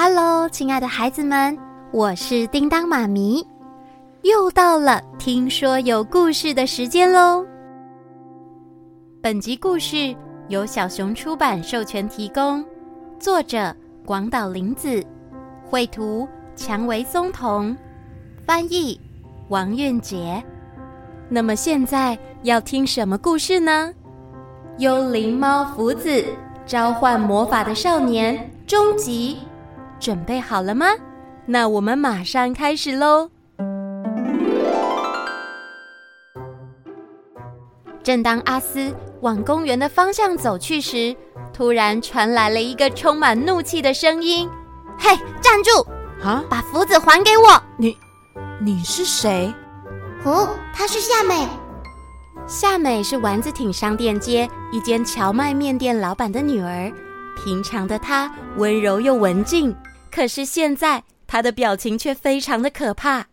Hello，亲爱的孩子们，我是叮当妈咪，又到了听说有故事的时间喽。本集故事由小熊出版授权提供，作者广岛铃子，绘图蔷薇松瞳，翻译王韵杰。那么现在要听什么故事呢？幽灵猫福子召唤魔法的少年终极。准备好了吗？那我们马上开始喽！正当阿斯往公园的方向走去时，突然传来了一个充满怒气的声音：“嘿，站住！啊，把福子还给我！”你，你是谁？哦，她是夏美。夏美是丸子町商店街一间荞麦面店老板的女儿。平常的她温柔又文静。可是现在，他的表情却非常的可怕。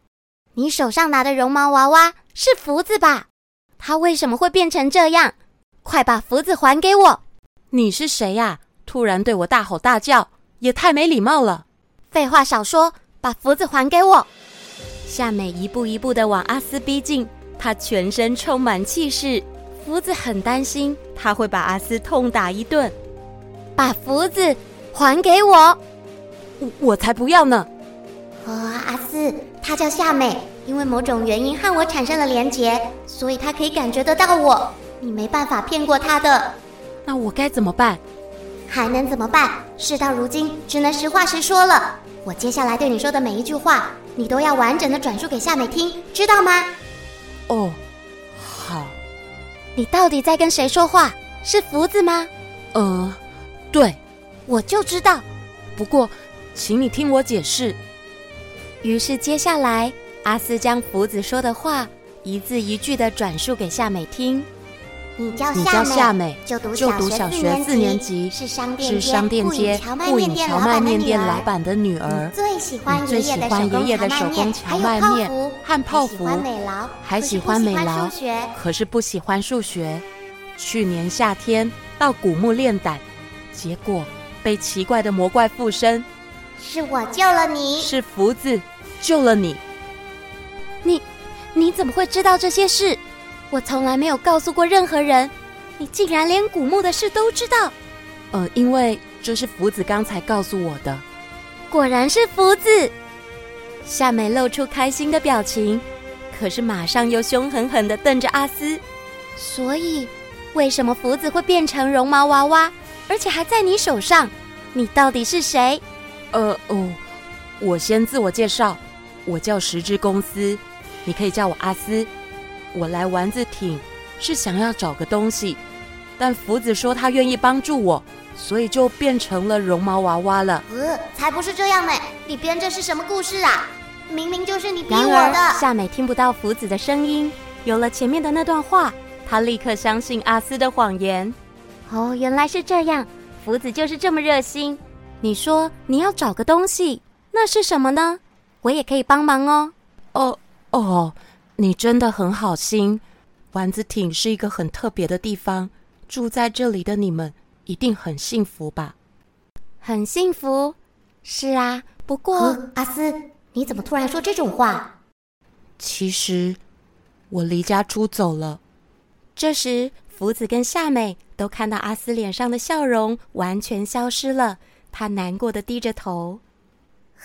你手上拿的绒毛娃娃是福子吧？他为什么会变成这样？快把福子还给我！你是谁呀？突然对我大吼大叫，也太没礼貌了。废话少说，把福子还给我！夏美一步一步的往阿斯逼近，她全身充满气势。福子很担心，他会把阿斯痛打一顿。把福子还给我！我我才不要呢！哦，阿四，他叫夏美，因为某种原因和我产生了连结，所以他可以感觉得到我。你没办法骗过他的。那我该怎么办？还能怎么办？事到如今，只能实话实说了。我接下来对你说的每一句话，你都要完整的转述给夏美听，知道吗？哦，好。你到底在跟谁说话？是福子吗？呃，对，我就知道。不过。请你听我解释。于是接下来，阿斯将福子说的话一字一句的转述给夏美听。你叫夏美，叫夏美，就读就读小学四年级，是商店街富隐蕎麦面店老板的女儿。最喜欢最喜欢爷爷的手工荞麦面和泡芙，还喜欢美劳，可是不喜欢数学。去年夏天到古墓练胆，结果被奇怪的魔怪附身。是我救了你，是福子救了你。你，你怎么会知道这些事？我从来没有告诉过任何人，你竟然连古墓的事都知道。呃，因为这是福子刚才告诉我的。果然是福子。夏美露出开心的表情，可是马上又凶狠狠的瞪着阿斯。所以，为什么福子会变成绒毛娃娃，而且还在你手上？你到底是谁？呃哦，我先自我介绍，我叫石之公司，你可以叫我阿斯。我来丸子町是想要找个东西，但福子说他愿意帮助我，所以就变成了绒毛娃娃了。呃，才不是这样呢！你编这是什么故事啊？明明就是你逼我的。夏美听不到福子的声音，有了前面的那段话，她立刻相信阿斯的谎言。哦，原来是这样，福子就是这么热心。你说你要找个东西，那是什么呢？我也可以帮忙哦。哦哦，你真的很好心。丸子町是一个很特别的地方，住在这里的你们一定很幸福吧？很幸福，是啊。不过，呃，阿斯，你怎么突然说这种话？其实我离家出走了。这时，福子跟夏美都看到阿斯脸上的笑容完全消失了。他难过的低着头。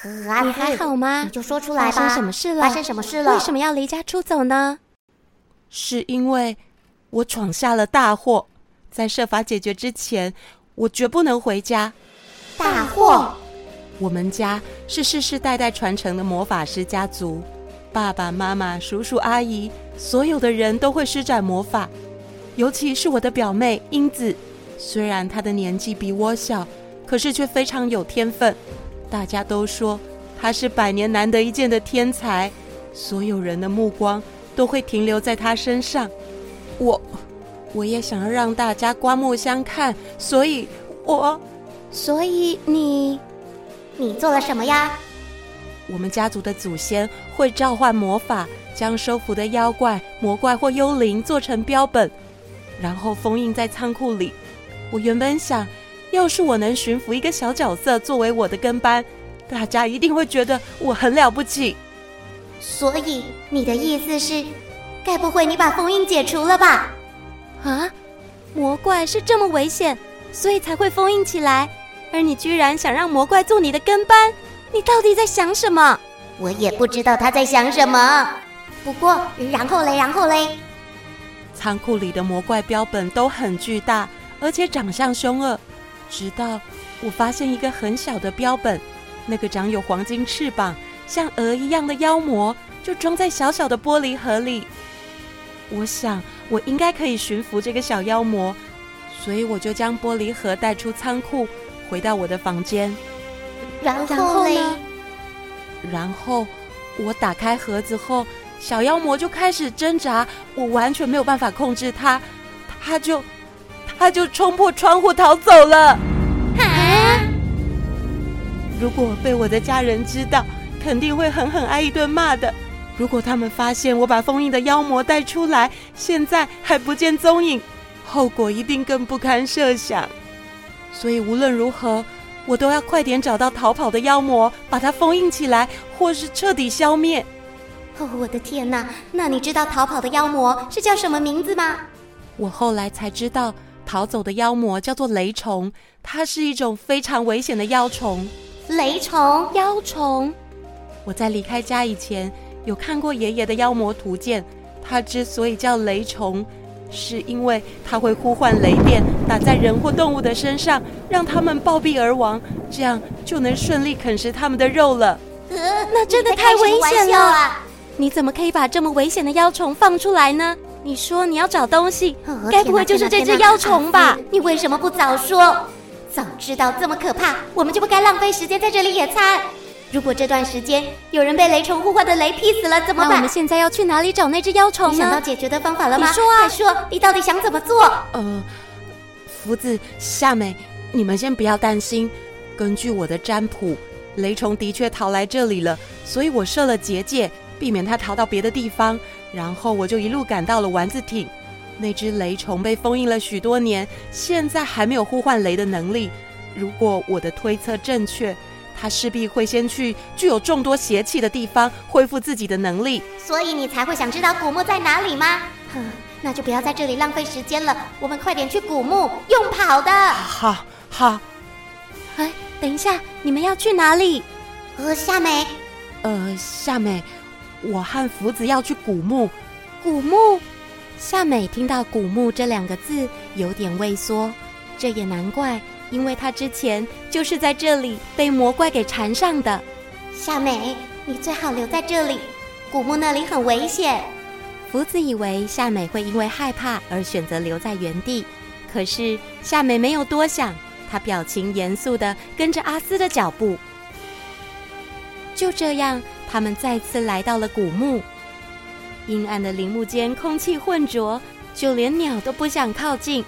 你还好吗？你就说出来吧。发生什么事了？发生什么事了？为什么要离家出走呢？是因为我闯下了大祸，在设法解决之前，我绝不能回家。大祸！我们家是世世代代传承的魔法师家族，爸爸妈妈、叔叔阿姨，所有的人都会施展魔法，尤其是我的表妹英子，虽然她的年纪比我小。可是却非常有天分，大家都说他是百年难得一见的天才，所有人的目光都会停留在他身上。我，我也想要让大家刮目相看，所以我，所以你，你做了什么呀？我们家族的祖先会召唤魔法，将收服的妖怪、魔怪或幽灵做成标本，然后封印在仓库里。我原本想。要是我能驯服一个小角色作为我的跟班，大家一定会觉得我很了不起。所以你的意思是，该不会你把封印解除了吧？啊，魔怪是这么危险，所以才会封印起来，而你居然想让魔怪做你的跟班，你到底在想什么？我也不知道他在想什么。不过，然后嘞，然后嘞，仓库里的魔怪标本都很巨大，而且长相凶恶。直到我发现一个很小的标本，那个长有黄金翅膀，像鹅一样的妖魔就装在小小的玻璃盒里，我想我应该可以驯服这个小妖魔，所以我就将玻璃盒带出仓库，回到我的房间。然后呢？然后我打开盒子后，小妖魔就开始挣扎，我完全没有办法控制它，它就它就冲破窗户逃走了。啊！如果被我的家人知道，肯定会狠狠挨一顿骂的。如果他们发现我把封印的妖魔带出来，现在还不见踪影，后果一定更不堪设想。所以无论如何，我都要快点找到逃跑的妖魔，把它封印起来，或是彻底消灭。哦，我的天哪！那你知道逃跑的妖魔是叫什么名字吗？我后来才知道，逃走的妖魔叫做雷虫，它是一种非常危险的妖虫。雷虫，妖虫。我在离开家以前有看过爷爷的妖魔图鉴，它之所以叫雷虫，是因为它会呼唤雷电打在人或动物的身上，让他们暴毙而亡，这样就能顺利啃食他们的肉了。呃，那真的太危险了啊！你怎么可以把这么危险的妖虫放出来呢？你说你要找东西，该不会就是这只妖虫吧？你为什么不早说？早知道这么可怕，我们就不该浪费时间在这里野餐。如果这段时间有人被雷虫呼唤的雷劈死了，怎么办？那我们现在要去哪里找那只妖虫呢？你想到解决的方法了吗？你说啊，快说，你到底想怎么做？呃，福子、夏美，你们先不要担心。根据我的占卜，雷虫的确逃来这里了，所以我设了结界，避免它逃到别的地方。然后我就一路赶到了丸子町。那只雷虫被封印了许多年，现在还没有呼唤雷的能力。如果我的推测正确，它势必会先去具有众多邪气的地方恢复自己的能力，所以你才会想知道古墓在哪里吗？哼，那就不要在这里浪费时间了，我们快点去古墓，用跑的。好，好。哎，等一下，你们要去哪里？呃，夏美，呃，夏美，我和福子要去古墓。古墓？夏美听到“古墓”这两个字，有点畏缩。这也难怪。因为她之前就是在这里被魔怪给缠上的。夏美，你最好留在这里，古墓那里很危险。福子以为夏美会因为害怕而选择留在原地，可是夏美没有多想，她表情严肃地跟着阿斯的脚步。就这样，他们再次来到了古墓。阴暗的陵墓间，空气浑浊，就连鸟都不想靠近。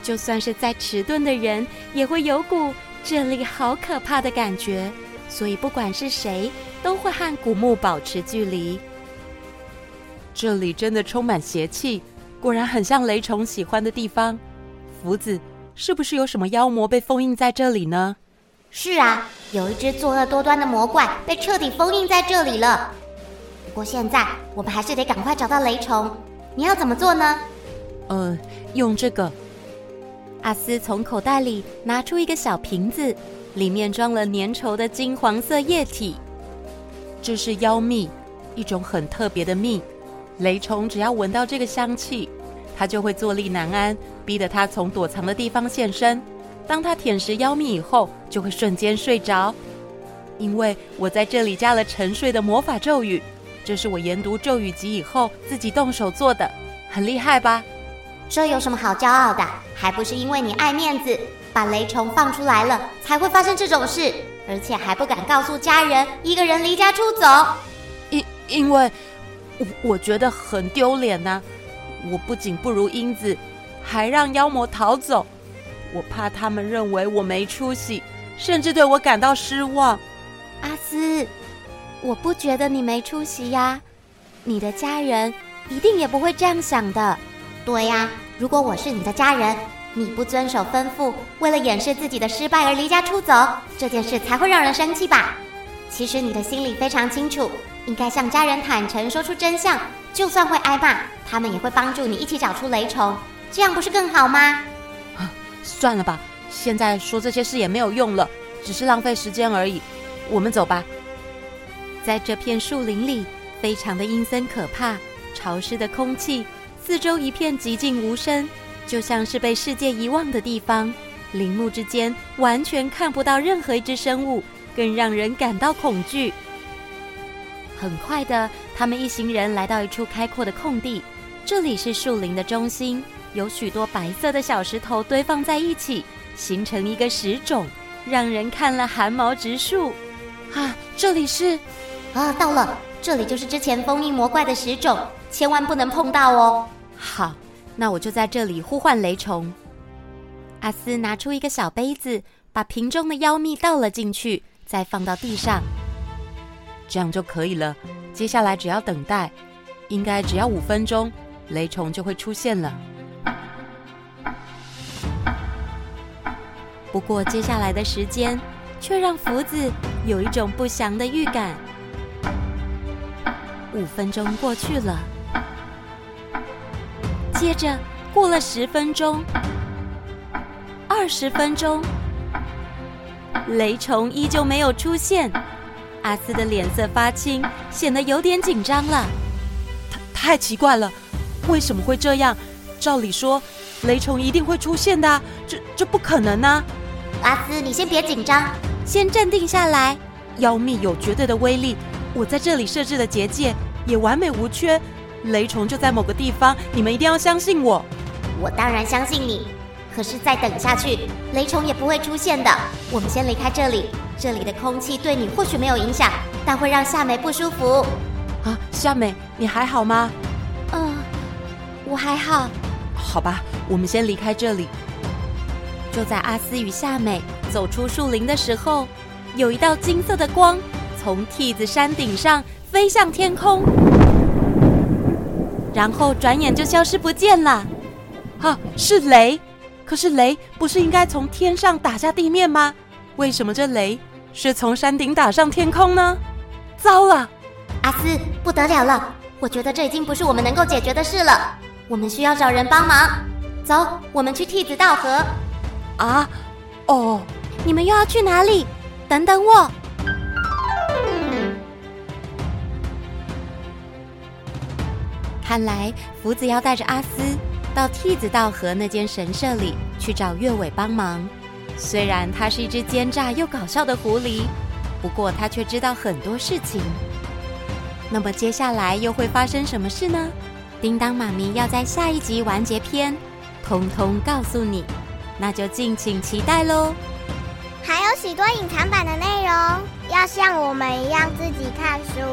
就算是再迟钝的人，也会有股这里好可怕的感觉，所以不管是谁，都会和古墓保持距离。这里真的充满邪气，果然很像雷虫喜欢的地方。福子，是不是有什么妖魔被封印在这里呢？是啊，有一只作恶多端的魔怪被彻底封印在这里了。不过现在我们还是得赶快找到雷虫，你要怎么做呢？呃，用这个。阿斯从口袋里拿出一个小瓶子，里面装了粘稠的金黄色液体。这是妖蜜，一种很特别的蜜。雷虫只要闻到这个香气，它就会坐立难安，逼得它从躲藏的地方现身。当它舔食妖蜜以后，就会瞬间睡着。因为我在这里加了沉睡的魔法咒语，这是我研读咒语集以后自己动手做的，很厉害吧？这有什么好骄傲的？还不是因为你爱面子，把雷虫放出来了，才会发生这种事，而且还不敢告诉家人，一个人离家出走。因因为我我觉得很丢脸呐、啊，我不仅不如英子，还让妖魔逃走，我怕他们认为我没出息，甚至对我感到失望。阿斯，我不觉得你没出息呀，你的家人一定也不会这样想的。对呀，如果我是你的家人，你不遵守吩咐，为了掩饰自己的失败而离家出走，这件事才会让人生气吧？其实你的心里非常清楚，应该向家人坦诚，说出真相。就算会挨骂，他们也会帮助你一起找出雷虫，这样不是更好吗？算了吧，现在说这些事也没有用了，只是浪费时间而已。我们走吧。在这片树林里，非常的阴森可怕，潮湿的空气，四周一片寂静无声，就像是被世界遗忘的地方。林木之间完全看不到任何一只生物，更让人感到恐惧。很快的，他们一行人来到一处开阔的空地，这里是树林的中心，有许多白色的小石头堆放在一起，形成一个石冢，让人看了寒毛直竖。啊，这里是……啊，到了，这里就是之前封印魔怪的石冢，千万不能碰到哦。好，那我就在这里呼唤雷虫。阿斯拿出一个小杯子，把瓶中的妖蜜倒了进去，再放到地上。这样就可以了。接下来只要等待，应该只要五分钟，雷虫就会出现了。不过接下来的时间，却让福子有一种不祥的预感。五分钟过去了，接着过了十分钟，二十分钟，雷虫依旧没有出现。阿斯的脸色发青，显得有点紧张了。太太奇怪了，为什么会这样？照理说，雷虫一定会出现的，这这不可能啊！阿斯，你先别紧张，先镇定下来。妖秘有绝对的威力，我在这里设置的结界也完美无缺，雷虫就在某个地方，你们一定要相信我。我当然相信你，可是再等下去，雷虫也不会出现的。我们先离开这里。这里的空气对你或许没有影响，但会让夏美不舒服。啊，夏美，你还好吗？嗯、呃，我还好。好吧，我们先离开这里。就在阿斯与夏美走出树林的时候，有一道金色的光从梯子山顶上飞向天空，然后转眼就消失不见了。啊，是雷！可是雷不是应该从天上打下地面吗？为什么这雷是从山顶打上天空呢？糟了，阿斯，不得了了！我觉得这已经不是我们能够解决的事了，我们需要找人帮忙。走，我们去梯子道河。啊，哦，你们又要去哪里？等等我。看来福子要带着阿斯到梯子道河那间神社里去找月尾帮忙。虽然他是一只奸诈又搞笑的狐狸，不过他却知道很多事情。那么接下来又会发生什么事呢？叮当妈咪要在下一集完结篇，通通告诉你，那就敬请期待喽。还有许多隐藏版的内容，要像我们一样自己看书。